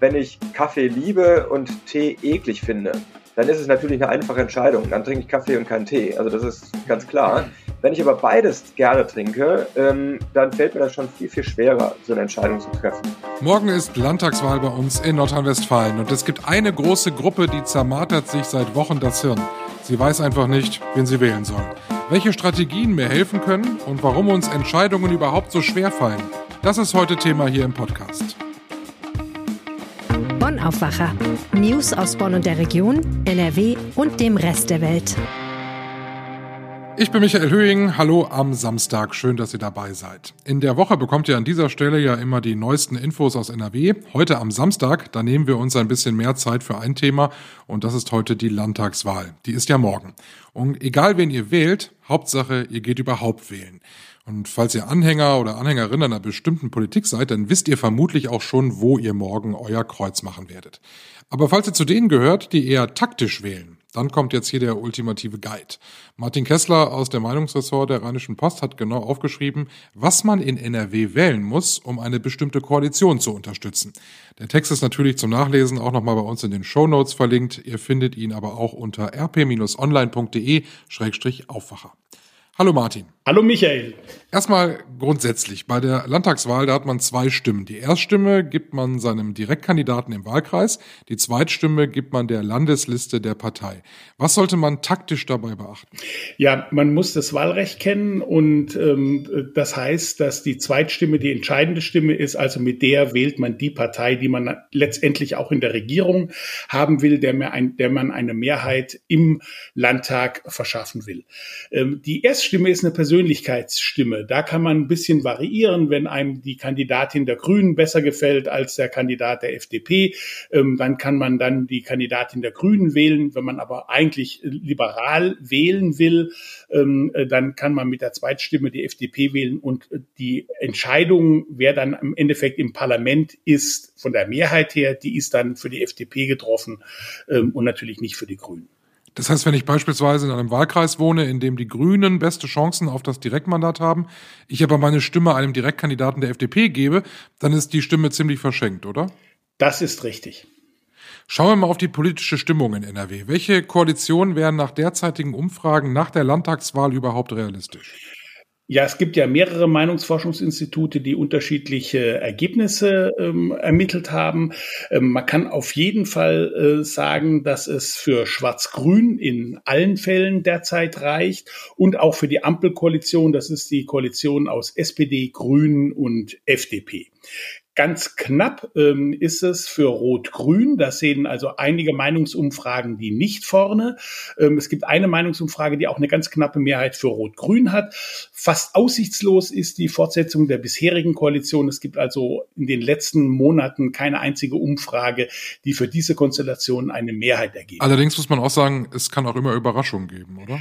wenn ich Kaffee liebe und Tee eklig finde, dann ist es natürlich eine einfache Entscheidung. Dann trinke ich Kaffee und keinen Tee. Also das ist ganz klar. Wenn ich aber beides gerne trinke, ähm, dann fällt mir das schon viel, viel schwerer, so eine Entscheidung zu treffen. Morgen ist Landtagswahl bei uns in Nordrhein-Westfalen und es gibt eine große Gruppe, die zermartert sich seit Wochen das Hirn. Sie weiß einfach nicht, wen sie wählen soll. Welche Strategien mir helfen können und warum uns Entscheidungen überhaupt so schwer fallen, das ist heute Thema hier im Podcast. Bonn Aufwacher. News aus Bonn und der Region, NRW und dem Rest der Welt. Ich bin Michael Höhing. Hallo am Samstag. Schön, dass ihr dabei seid. In der Woche bekommt ihr an dieser Stelle ja immer die neuesten Infos aus NRW. Heute am Samstag, da nehmen wir uns ein bisschen mehr Zeit für ein Thema und das ist heute die Landtagswahl. Die ist ja morgen. Und egal wen ihr wählt, Hauptsache, ihr geht überhaupt wählen. Und falls ihr Anhänger oder Anhängerin einer bestimmten Politik seid, dann wisst ihr vermutlich auch schon, wo ihr morgen euer Kreuz machen werdet. Aber falls ihr zu denen gehört, die eher taktisch wählen, dann kommt jetzt hier der ultimative Guide. Martin Kessler aus der Meinungsressort der Rheinischen Post hat genau aufgeschrieben, was man in NRW wählen muss, um eine bestimmte Koalition zu unterstützen. Der Text ist natürlich zum Nachlesen auch nochmal bei uns in den Show Notes verlinkt. Ihr findet ihn aber auch unter rp-online.de-aufwacher. Hallo Martin. Hallo Michael. Erstmal grundsätzlich, bei der Landtagswahl, da hat man zwei Stimmen. Die Erststimme gibt man seinem Direktkandidaten im Wahlkreis, die Zweitstimme gibt man der Landesliste der Partei. Was sollte man taktisch dabei beachten? Ja, man muss das Wahlrecht kennen und ähm, das heißt, dass die Zweitstimme die entscheidende Stimme ist, also mit der wählt man die Partei, die man letztendlich auch in der Regierung haben will, der, mehr ein, der man eine Mehrheit im Landtag verschaffen will. Ähm, die Erststimme ist eine Persönlichkeitsstimme. Da kann man ein bisschen variieren, wenn einem die Kandidatin der Grünen besser gefällt als der Kandidat der FDP, ähm, dann kann man dann die Kandidatin der Grünen wählen. Wenn man aber eigentlich liberal wählen will, ähm, äh, dann kann man mit der Zweitstimme die FDP wählen und die Entscheidung, wer dann im Endeffekt im Parlament ist, von der Mehrheit her, die ist dann für die FDP getroffen ähm, und natürlich nicht für die Grünen. Das heißt, wenn ich beispielsweise in einem Wahlkreis wohne, in dem die Grünen beste Chancen auf das Direktmandat haben, ich aber meine Stimme einem Direktkandidaten der FDP gebe, dann ist die Stimme ziemlich verschenkt, oder? Das ist richtig. Schauen wir mal auf die politische Stimmung in NRW. Welche Koalitionen wären nach derzeitigen Umfragen nach der Landtagswahl überhaupt realistisch? Ja, es gibt ja mehrere Meinungsforschungsinstitute, die unterschiedliche Ergebnisse ähm, ermittelt haben. Ähm, man kann auf jeden Fall äh, sagen, dass es für Schwarz-Grün in allen Fällen derzeit reicht und auch für die Ampelkoalition, das ist die Koalition aus SPD, Grünen und FDP. Ganz knapp ähm, ist es für Rot-Grün. Das sehen also einige Meinungsumfragen, die nicht vorne. Ähm, es gibt eine Meinungsumfrage, die auch eine ganz knappe Mehrheit für Rot-Grün hat. Fast aussichtslos ist die Fortsetzung der bisherigen Koalition. Es gibt also in den letzten Monaten keine einzige Umfrage, die für diese Konstellation eine Mehrheit ergibt. Allerdings muss man auch sagen, es kann auch immer Überraschungen geben, oder?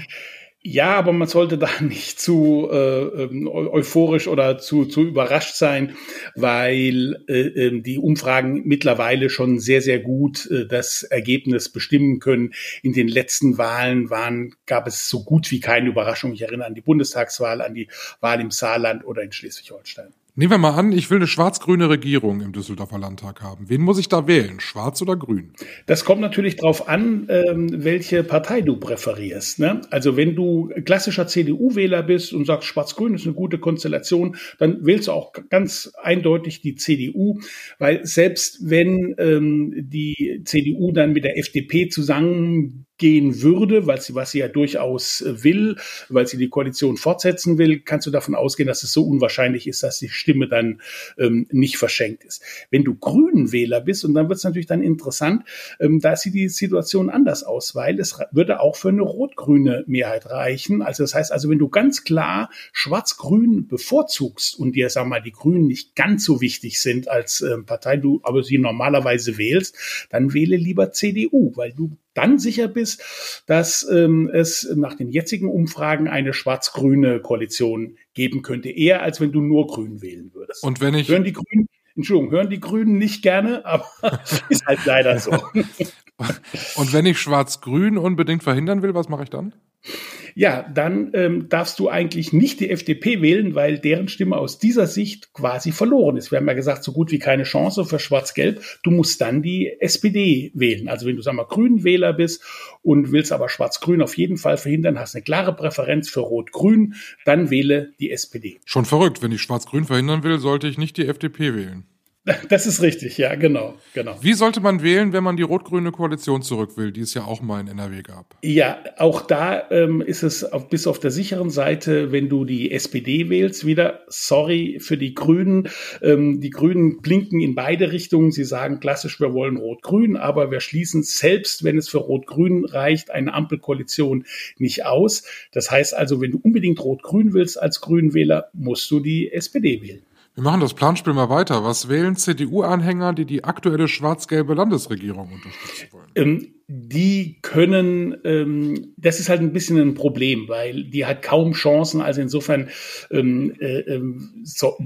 Ja, aber man sollte da nicht zu äh, ähm, euphorisch oder zu, zu überrascht sein, weil äh, ähm, die Umfragen mittlerweile schon sehr, sehr gut äh, das Ergebnis bestimmen können. In den letzten Wahlen waren, gab es so gut wie keine Überraschung. Ich erinnere an die Bundestagswahl, an die Wahl im Saarland oder in Schleswig-Holstein. Nehmen wir mal an, ich will eine schwarz-grüne Regierung im Düsseldorfer Landtag haben. Wen muss ich da wählen? Schwarz oder grün? Das kommt natürlich darauf an, ähm, welche Partei du präferierst. Ne? Also wenn du klassischer CDU-Wähler bist und sagst, schwarz-grün ist eine gute Konstellation, dann wählst du auch ganz eindeutig die CDU, weil selbst wenn ähm, die CDU dann mit der FDP zusammen gehen würde, weil sie, was sie ja durchaus äh, will, weil sie die Koalition fortsetzen will, kannst du davon ausgehen, dass es so unwahrscheinlich ist, dass die Stimme dann ähm, nicht verschenkt ist. Wenn du Grünenwähler bist, und dann wird es natürlich dann interessant, ähm, da sieht die Situation anders aus, weil es würde auch für eine rot-grüne Mehrheit reichen. Also das heißt also, wenn du ganz klar schwarz-grün bevorzugst und dir, sag mal, die Grünen nicht ganz so wichtig sind als äh, Partei, du aber sie normalerweise wählst, dann wähle lieber CDU, weil du dann sicher bist, dass ähm, es nach den jetzigen Umfragen eine schwarz-grüne Koalition geben könnte, eher als wenn du nur Grün wählen würdest. Und wenn ich hören die Grünen, Entschuldigung, hören die Grünen nicht gerne, aber ist halt leider so. Und wenn ich schwarz-grün unbedingt verhindern will, was mache ich dann? Ja, dann ähm, darfst du eigentlich nicht die FDP wählen, weil deren Stimme aus dieser Sicht quasi verloren ist. Wir haben ja gesagt, so gut wie keine Chance für Schwarz-Gelb. Du musst dann die SPD wählen. Also wenn du, sag mal, Grünwähler bist und willst aber Schwarz-Grün auf jeden Fall verhindern, hast eine klare Präferenz für Rot-Grün, dann wähle die SPD. Schon verrückt. Wenn ich Schwarz-Grün verhindern will, sollte ich nicht die FDP wählen. Das ist richtig, ja, genau, genau. Wie sollte man wählen, wenn man die rot-grüne Koalition zurück will, die es ja auch mal in NRW gab? Ja, auch da ähm, ist es auf, bis auf der sicheren Seite, wenn du die SPD wählst, wieder sorry für die Grünen. Ähm, die Grünen blinken in beide Richtungen. Sie sagen klassisch, wir wollen rot-grün, aber wir schließen selbst, wenn es für rot-grün reicht, eine Ampelkoalition nicht aus. Das heißt also, wenn du unbedingt rot-grün willst als Grünwähler, musst du die SPD wählen. Wir machen das Planspiel mal weiter. Was wählen CDU-Anhänger, die die aktuelle schwarz-gelbe Landesregierung unterstützen wollen? Ähm, die können, ähm, das ist halt ein bisschen ein Problem, weil die hat kaum Chancen. Also insofern ähm, äh, ähm, so,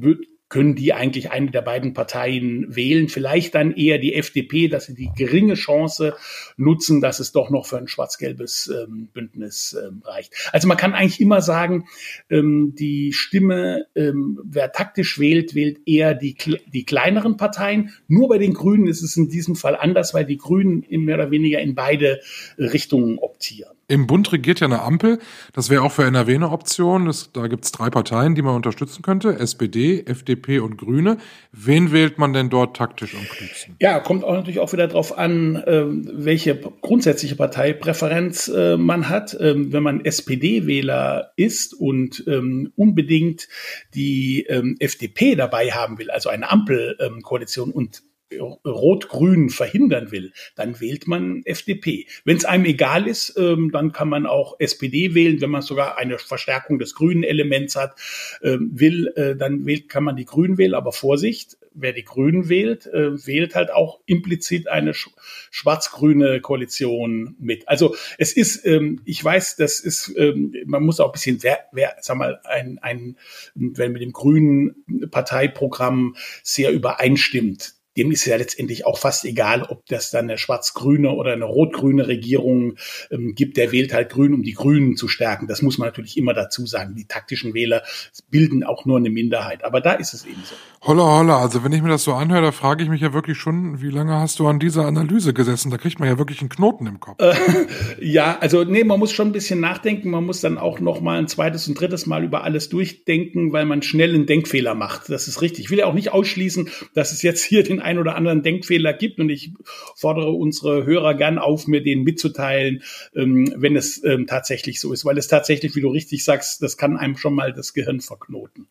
können die eigentlich eine der beiden Parteien wählen. Vielleicht dann eher die FDP, dass sie die geringe Chance nutzen, dass es doch noch für ein schwarz-gelbes ähm, Bündnis ähm, reicht. Also man kann eigentlich immer sagen, ähm, die Stimme, ähm, wer taktisch wählt, wählt eher die, die kleineren Parteien. Nur bei den Grünen ist es in diesem Fall anders, weil die Grünen mehr oder weniger in beide Richtungen optieren. Im Bund regiert ja eine Ampel. Das wäre auch für NRW eine Option. Das, da gibt es drei Parteien, die man unterstützen könnte. SPD, FDP und Grüne. Wen wählt man denn dort taktisch am klügsten? Ja, kommt auch natürlich auch wieder darauf an, äh, welche grundsätzliche Parteipräferenz äh, man hat. Ähm, wenn man SPD-Wähler ist und ähm, unbedingt die ähm, FDP dabei haben will, also eine Ampelkoalition und Rot-Grün verhindern will, dann wählt man FDP. Wenn es einem egal ist, ähm, dann kann man auch SPD wählen. Wenn man sogar eine Verstärkung des grünen Elements hat, ähm, will, äh, dann wählt, kann man die Grünen wählen. Aber Vorsicht, wer die Grünen wählt, äh, wählt halt auch implizit eine sch schwarz-grüne Koalition mit. Also es ist, ähm, ich weiß, das ist, ähm, man muss auch ein bisschen, wer, wer sag mal, ein, ein, wenn mit dem grünen Parteiprogramm sehr übereinstimmt, dem ist ja letztendlich auch fast egal, ob das dann eine schwarz-grüne oder eine rot-grüne Regierung ähm, gibt. Der wählt halt grün, um die Grünen zu stärken. Das muss man natürlich immer dazu sagen. Die taktischen Wähler bilden auch nur eine Minderheit. Aber da ist es eben so. Holla, holla. Also wenn ich mir das so anhöre, da frage ich mich ja wirklich schon, wie lange hast du an dieser Analyse gesessen? Da kriegt man ja wirklich einen Knoten im Kopf. Äh, ja, also nee, man muss schon ein bisschen nachdenken. Man muss dann auch noch mal ein zweites und drittes Mal über alles durchdenken, weil man schnell einen Denkfehler macht. Das ist richtig. Ich will ja auch nicht ausschließen, dass es jetzt hier den ein oder anderen Denkfehler gibt. Und ich fordere unsere Hörer gern auf, mir den mitzuteilen, ähm, wenn es ähm, tatsächlich so ist. Weil es tatsächlich, wie du richtig sagst, das kann einem schon mal das Gehirn verknoten.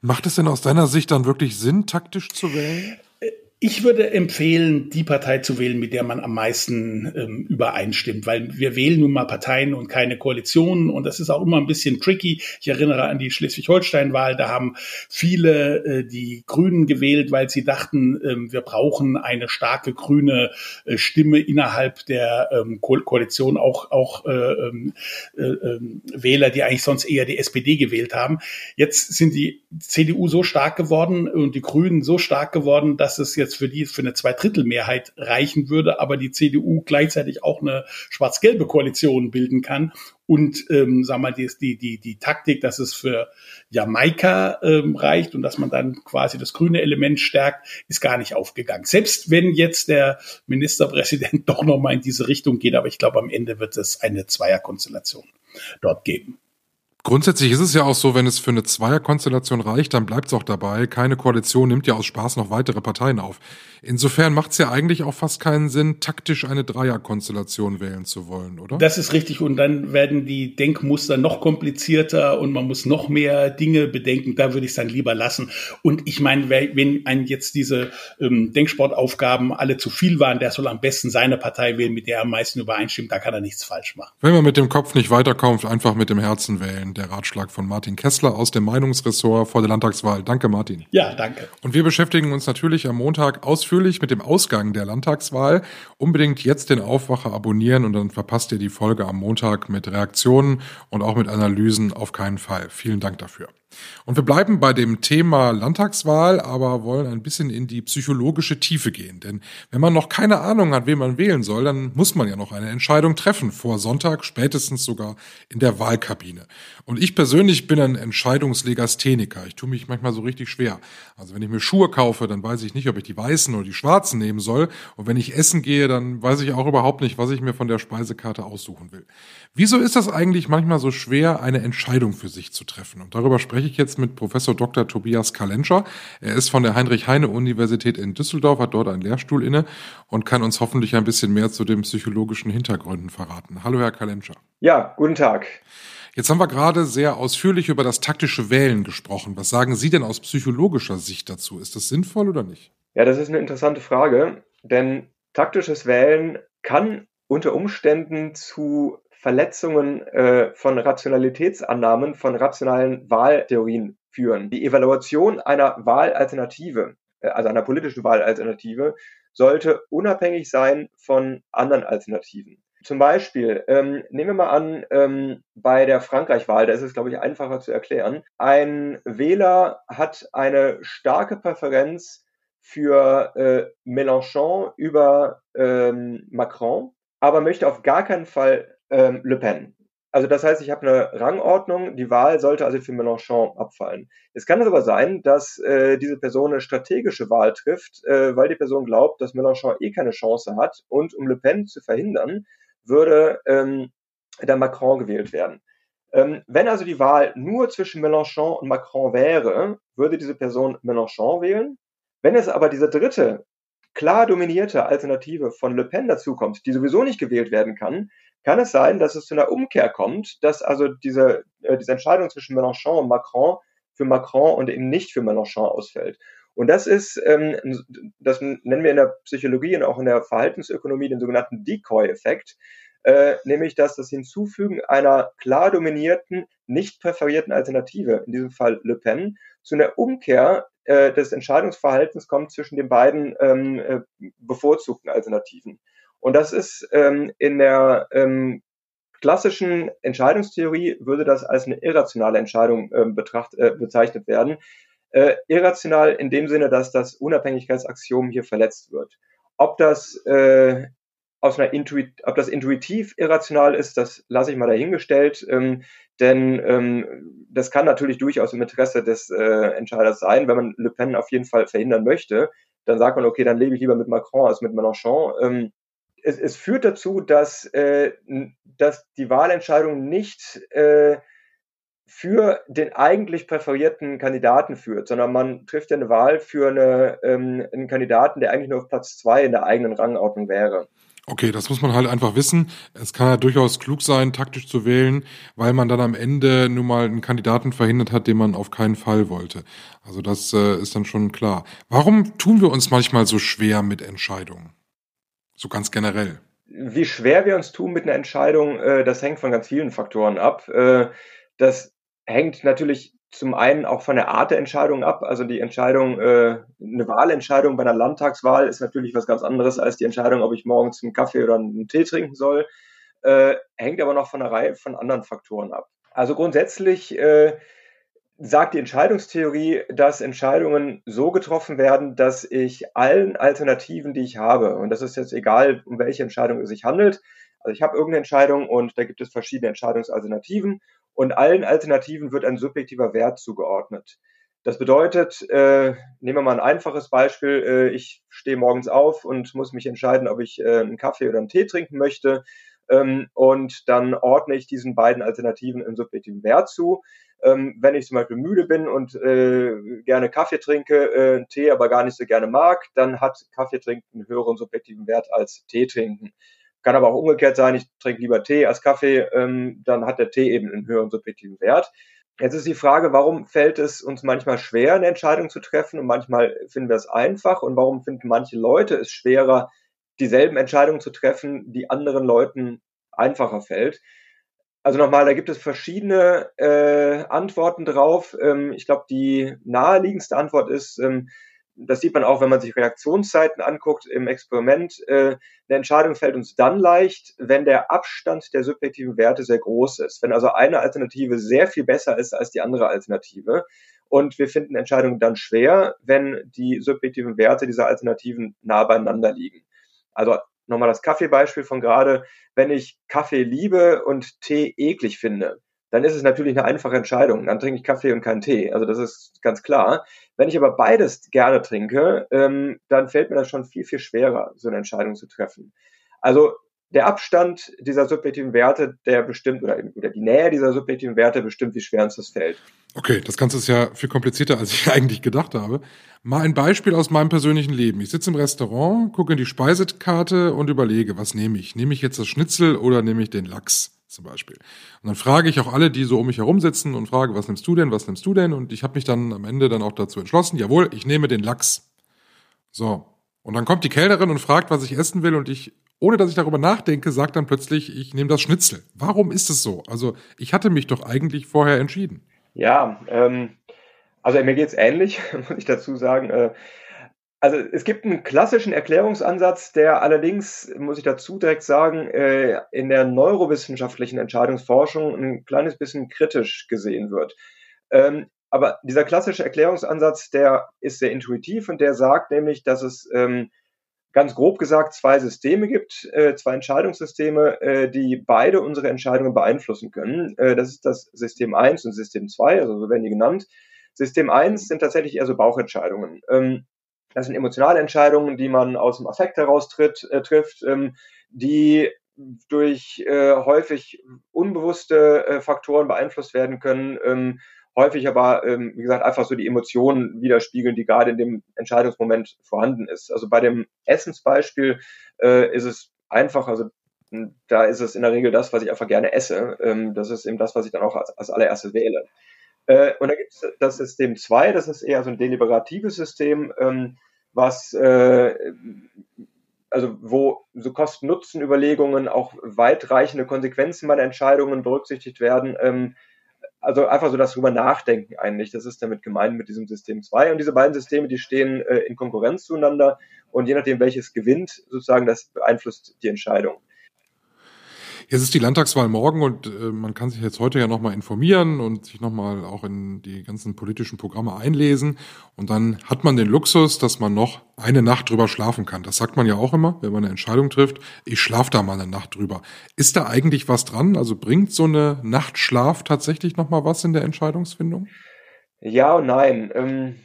Macht es denn aus deiner Sicht dann wirklich Sinn, taktisch zu wählen? Ich würde empfehlen, die Partei zu wählen, mit der man am meisten ähm, übereinstimmt, weil wir wählen nun mal Parteien und keine Koalitionen und das ist auch immer ein bisschen tricky. Ich erinnere an die Schleswig-Holstein-Wahl, da haben viele äh, die Grünen gewählt, weil sie dachten, ähm, wir brauchen eine starke grüne äh, Stimme innerhalb der ähm, Ko Koalition, auch, auch äh, ähm, äh, ähm, Wähler, die eigentlich sonst eher die SPD gewählt haben. Jetzt sind die CDU so stark geworden und die Grünen so stark geworden, dass es jetzt jetzt für die für eine Zweidrittelmehrheit reichen würde, aber die CDU gleichzeitig auch eine schwarz-gelbe Koalition bilden kann. Und ähm, sag mal, die, die, die, die Taktik, dass es für Jamaika ähm, reicht und dass man dann quasi das grüne Element stärkt, ist gar nicht aufgegangen. Selbst wenn jetzt der Ministerpräsident doch nochmal in diese Richtung geht, aber ich glaube, am Ende wird es eine Zweierkonstellation dort geben. Grundsätzlich ist es ja auch so, wenn es für eine Zweierkonstellation reicht, dann bleibt es auch dabei. Keine Koalition nimmt ja aus Spaß noch weitere Parteien auf. Insofern macht es ja eigentlich auch fast keinen Sinn, taktisch eine Dreierkonstellation wählen zu wollen, oder? Das ist richtig. Und dann werden die Denkmuster noch komplizierter und man muss noch mehr Dinge bedenken. Da würde ich es dann lieber lassen. Und ich meine, wenn einem jetzt diese ähm, Denksportaufgaben alle zu viel waren, der soll am besten seine Partei wählen, mit der er am meisten übereinstimmt. Da kann er nichts falsch machen. Wenn man mit dem Kopf nicht weiterkommt, einfach mit dem Herzen wählen der Ratschlag von Martin Kessler aus dem Meinungsressort vor der Landtagswahl. Danke, Martin. Ja, danke. Und wir beschäftigen uns natürlich am Montag ausführlich mit dem Ausgang der Landtagswahl. Unbedingt jetzt den Aufwacher abonnieren und dann verpasst ihr die Folge am Montag mit Reaktionen und auch mit Analysen auf keinen Fall. Vielen Dank dafür. Und wir bleiben bei dem Thema Landtagswahl, aber wollen ein bisschen in die psychologische Tiefe gehen. Denn wenn man noch keine Ahnung hat, wen man wählen soll, dann muss man ja noch eine Entscheidung treffen, vor Sonntag, spätestens sogar in der Wahlkabine. Und ich persönlich bin ein Entscheidungslegastheniker. Ich tue mich manchmal so richtig schwer. Also wenn ich mir Schuhe kaufe, dann weiß ich nicht, ob ich die weißen oder die schwarzen nehmen soll. Und wenn ich essen gehe, dann weiß ich auch überhaupt nicht, was ich mir von der Speisekarte aussuchen will. Wieso ist das eigentlich manchmal so schwer, eine Entscheidung für sich zu treffen? Und darüber spreche ich jetzt mit Professor Dr. Tobias Kalenscher. Er ist von der Heinrich-Heine-Universität in Düsseldorf, hat dort einen Lehrstuhl inne und kann uns hoffentlich ein bisschen mehr zu den psychologischen Hintergründen verraten. Hallo, Herr Kalenscher. Ja, guten Tag. Jetzt haben wir gerade sehr ausführlich über das taktische Wählen gesprochen. Was sagen Sie denn aus psychologischer Sicht dazu? Ist das sinnvoll oder nicht? Ja, das ist eine interessante Frage, denn taktisches Wählen kann unter Umständen zu Verletzungen äh, von Rationalitätsannahmen, von rationalen Wahltheorien führen. Die Evaluation einer Wahlalternative, äh, also einer politischen Wahlalternative, sollte unabhängig sein von anderen Alternativen. Zum Beispiel, ähm, nehmen wir mal an, ähm, bei der Frankreich-Wahl, da ist es, glaube ich, einfacher zu erklären. Ein Wähler hat eine starke Präferenz für äh, Mélenchon über ähm, Macron, aber möchte auf gar keinen Fall ähm, Le Pen. Also das heißt, ich habe eine Rangordnung, die Wahl sollte also für Mélenchon abfallen. Es kann aber sein, dass äh, diese Person eine strategische Wahl trifft, äh, weil die Person glaubt, dass Mélenchon eh keine Chance hat und um Le Pen zu verhindern, würde ähm, der Macron gewählt werden. Ähm, wenn also die Wahl nur zwischen Mélenchon und Macron wäre, würde diese Person Mélenchon wählen. Wenn es aber diese dritte klar dominierte Alternative von Le Pen dazukommt, die sowieso nicht gewählt werden kann, kann es sein, dass es zu einer Umkehr kommt, dass also diese, äh, diese Entscheidung zwischen Mélenchon und Macron für Macron und eben nicht für Mélenchon ausfällt. Und das ist, ähm, das nennen wir in der Psychologie und auch in der Verhaltensökonomie den sogenannten Decoy-Effekt, äh, nämlich dass das Hinzufügen einer klar dominierten, nicht präferierten Alternative, in diesem Fall Le Pen, zu einer Umkehr äh, des Entscheidungsverhaltens kommt zwischen den beiden ähm, äh, bevorzugten Alternativen. Und das ist ähm, in der ähm, klassischen Entscheidungstheorie würde das als eine irrationale Entscheidung ähm, betracht, äh, bezeichnet werden. Äh, irrational in dem Sinne, dass das Unabhängigkeitsaxiom hier verletzt wird. Ob das äh, ob das intuitiv irrational ist, das lasse ich mal dahingestellt, ähm, denn ähm, das kann natürlich durchaus im Interesse des äh, Entscheiders sein, wenn man Le Pen auf jeden Fall verhindern möchte, dann sagt man, okay, dann lebe ich lieber mit Macron als mit Mélenchon. Ähm, es, es führt dazu, dass, äh, dass die Wahlentscheidung nicht äh, für den eigentlich präferierten Kandidaten führt, sondern man trifft ja eine Wahl für eine, ähm, einen Kandidaten, der eigentlich nur auf Platz zwei in der eigenen Rangordnung wäre. Okay, das muss man halt einfach wissen. Es kann ja durchaus klug sein, taktisch zu wählen, weil man dann am Ende nur mal einen Kandidaten verhindert hat, den man auf keinen Fall wollte. Also das äh, ist dann schon klar. Warum tun wir uns manchmal so schwer mit Entscheidungen? So ganz generell. Wie schwer wir uns tun mit einer Entscheidung, äh, das hängt von ganz vielen Faktoren ab. Äh, das hängt natürlich zum einen auch von der Art der Entscheidung ab. Also die Entscheidung, äh, eine Wahlentscheidung bei einer Landtagswahl ist natürlich was ganz anderes als die Entscheidung, ob ich morgens einen Kaffee oder einen Tee trinken soll. Äh, hängt aber noch von einer Reihe von anderen Faktoren ab. Also grundsätzlich äh, sagt die Entscheidungstheorie, dass Entscheidungen so getroffen werden, dass ich allen Alternativen, die ich habe, und das ist jetzt egal, um welche Entscheidung es sich handelt, also ich habe irgendeine Entscheidung und da gibt es verschiedene Entscheidungsalternativen und allen Alternativen wird ein subjektiver Wert zugeordnet. Das bedeutet, äh, nehmen wir mal ein einfaches Beispiel, äh, ich stehe morgens auf und muss mich entscheiden, ob ich äh, einen Kaffee oder einen Tee trinken möchte. Ähm, und dann ordne ich diesen beiden Alternativen einen subjektiven Wert zu. Ähm, wenn ich zum Beispiel müde bin und äh, gerne Kaffee trinke, äh, Tee aber gar nicht so gerne mag, dann hat Kaffee trinken einen höheren subjektiven Wert als Tee trinken. Kann aber auch umgekehrt sein, ich trinke lieber Tee als Kaffee, ähm, dann hat der Tee eben einen höheren subjektiven Wert. Jetzt ist die Frage, warum fällt es uns manchmal schwer, eine Entscheidung zu treffen und manchmal finden wir es einfach und warum finden manche Leute es schwerer, dieselben Entscheidungen zu treffen, die anderen Leuten einfacher fällt. Also nochmal, da gibt es verschiedene äh, Antworten drauf. Ähm, ich glaube, die naheliegendste Antwort ist, ähm, das sieht man auch, wenn man sich Reaktionszeiten anguckt im Experiment, äh, eine Entscheidung fällt uns dann leicht, wenn der Abstand der subjektiven Werte sehr groß ist. Wenn also eine Alternative sehr viel besser ist als die andere Alternative. Und wir finden Entscheidungen dann schwer, wenn die subjektiven Werte dieser Alternativen nah beieinander liegen. Also nochmal das Kaffeebeispiel von gerade. Wenn ich Kaffee liebe und Tee eklig finde, dann ist es natürlich eine einfache Entscheidung. Dann trinke ich Kaffee und keinen Tee. Also das ist ganz klar. Wenn ich aber beides gerne trinke, ähm, dann fällt mir das schon viel, viel schwerer, so eine Entscheidung zu treffen. Also der Abstand dieser subjektiven Werte, der bestimmt, oder, oder die Nähe dieser subjektiven Werte bestimmt, wie schwer uns das fällt. Okay, das Ganze ist ja viel komplizierter, als ich eigentlich gedacht habe. Mal ein Beispiel aus meinem persönlichen Leben. Ich sitze im Restaurant, gucke in die Speisekarte und überlege, was nehme ich? Nehme ich jetzt das Schnitzel oder nehme ich den Lachs? zum Beispiel. Und dann frage ich auch alle, die so um mich herum sitzen und frage, was nimmst du denn, was nimmst du denn? Und ich habe mich dann am Ende dann auch dazu entschlossen, jawohl, ich nehme den Lachs. So. Und dann kommt die Kellnerin und fragt, was ich essen will und ich, ohne dass ich darüber nachdenke, sagt dann plötzlich, ich nehme das Schnitzel. Warum ist es so? Also ich hatte mich doch eigentlich vorher entschieden. Ja, ähm, also mir geht's ähnlich, muss ich dazu sagen. Äh, also es gibt einen klassischen Erklärungsansatz, der allerdings, muss ich dazu direkt sagen, äh, in der neurowissenschaftlichen Entscheidungsforschung ein kleines bisschen kritisch gesehen wird. Ähm, aber dieser klassische Erklärungsansatz, der ist sehr intuitiv und der sagt nämlich, dass es ähm, ganz grob gesagt zwei Systeme gibt, äh, zwei Entscheidungssysteme, äh, die beide unsere Entscheidungen beeinflussen können. das ist das System 1 und System 2, also so werden die genannt. System 1 sind tatsächlich eher so Bauchentscheidungen. Ähm, das sind emotionale Entscheidungen, die man aus dem Affekt heraus tritt, äh, trifft, ähm, die durch äh, häufig unbewusste äh, Faktoren beeinflusst werden können, ähm, häufig aber, ähm, wie gesagt, einfach so die Emotionen widerspiegeln, die gerade in dem Entscheidungsmoment vorhanden ist. Also bei dem Essensbeispiel äh, ist es einfach, also da ist es in der Regel das, was ich einfach gerne esse. Ähm, das ist eben das, was ich dann auch als, als allererstes wähle. Äh, und da gibt es das System 2, das ist eher so ein deliberatives System, ähm, was äh, also wo so Kosten-Nutzen-Überlegungen, auch weitreichende Konsequenzen meiner Entscheidungen berücksichtigt werden. Ähm, also einfach so das drüber nachdenken eigentlich. Das ist damit gemeint mit diesem System 2. Und diese beiden Systeme, die stehen äh, in Konkurrenz zueinander. Und je nachdem, welches gewinnt, sozusagen, das beeinflusst die Entscheidung. Jetzt ist die Landtagswahl morgen und äh, man kann sich jetzt heute ja nochmal informieren und sich nochmal auch in die ganzen politischen Programme einlesen. Und dann hat man den Luxus, dass man noch eine Nacht drüber schlafen kann. Das sagt man ja auch immer, wenn man eine Entscheidung trifft. Ich schlafe da mal eine Nacht drüber. Ist da eigentlich was dran? Also bringt so eine Nachtschlaf tatsächlich nochmal was in der Entscheidungsfindung? Ja und nein. Ähm,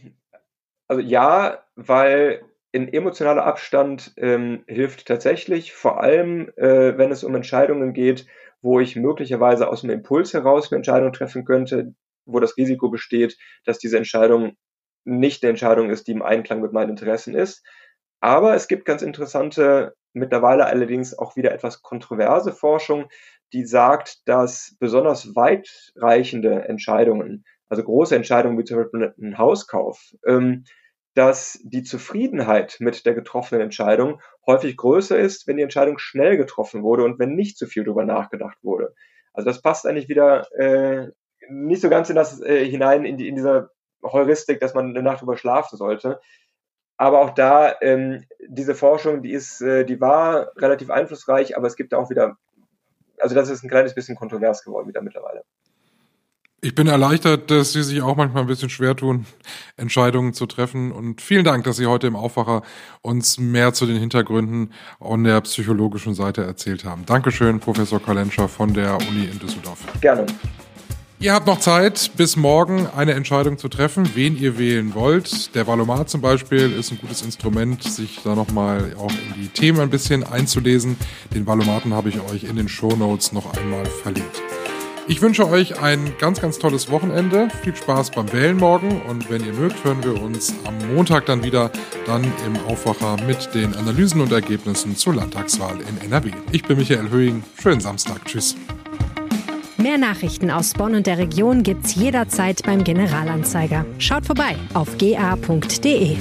also ja, weil in emotionaler Abstand ähm, hilft tatsächlich, vor allem äh, wenn es um Entscheidungen geht, wo ich möglicherweise aus dem Impuls heraus eine Entscheidung treffen könnte, wo das Risiko besteht, dass diese Entscheidung nicht eine Entscheidung ist, die im Einklang mit meinen Interessen ist. Aber es gibt ganz interessante, mittlerweile allerdings auch wieder etwas kontroverse Forschung, die sagt, dass besonders weitreichende Entscheidungen, also große Entscheidungen wie zum Beispiel ein Hauskauf, ähm, dass die Zufriedenheit mit der getroffenen Entscheidung häufig größer ist, wenn die Entscheidung schnell getroffen wurde und wenn nicht zu viel darüber nachgedacht wurde. Also das passt eigentlich wieder äh, nicht so ganz in das äh, hinein, in, die, in dieser Heuristik, dass man eine Nacht drüber schlafen sollte. Aber auch da, ähm, diese Forschung, die ist, äh, die war relativ einflussreich, aber es gibt auch wieder, also das ist ein kleines bisschen kontrovers geworden wieder mittlerweile. Ich bin erleichtert, dass Sie sich auch manchmal ein bisschen schwer tun, Entscheidungen zu treffen. Und vielen Dank, dass Sie heute im Aufwacher uns mehr zu den Hintergründen und der psychologischen Seite erzählt haben. Dankeschön, Professor Kalenscher von der Uni in Düsseldorf. Gerne. Ihr habt noch Zeit, bis morgen eine Entscheidung zu treffen, wen ihr wählen wollt. Der Valomat zum Beispiel ist ein gutes Instrument, sich da nochmal auch in die Themen ein bisschen einzulesen. Den Valomaten habe ich euch in den Show Notes noch einmal verlinkt. Ich wünsche euch ein ganz, ganz tolles Wochenende. Viel Spaß beim Wählen morgen. Und wenn ihr mögt, hören wir uns am Montag dann wieder, dann im Aufwacher mit den Analysen und Ergebnissen zur Landtagswahl in NRW. Ich bin Michael Höhing. Schönen Samstag. Tschüss. Mehr Nachrichten aus Bonn und der Region gibt's jederzeit beim Generalanzeiger. Schaut vorbei auf ga.de.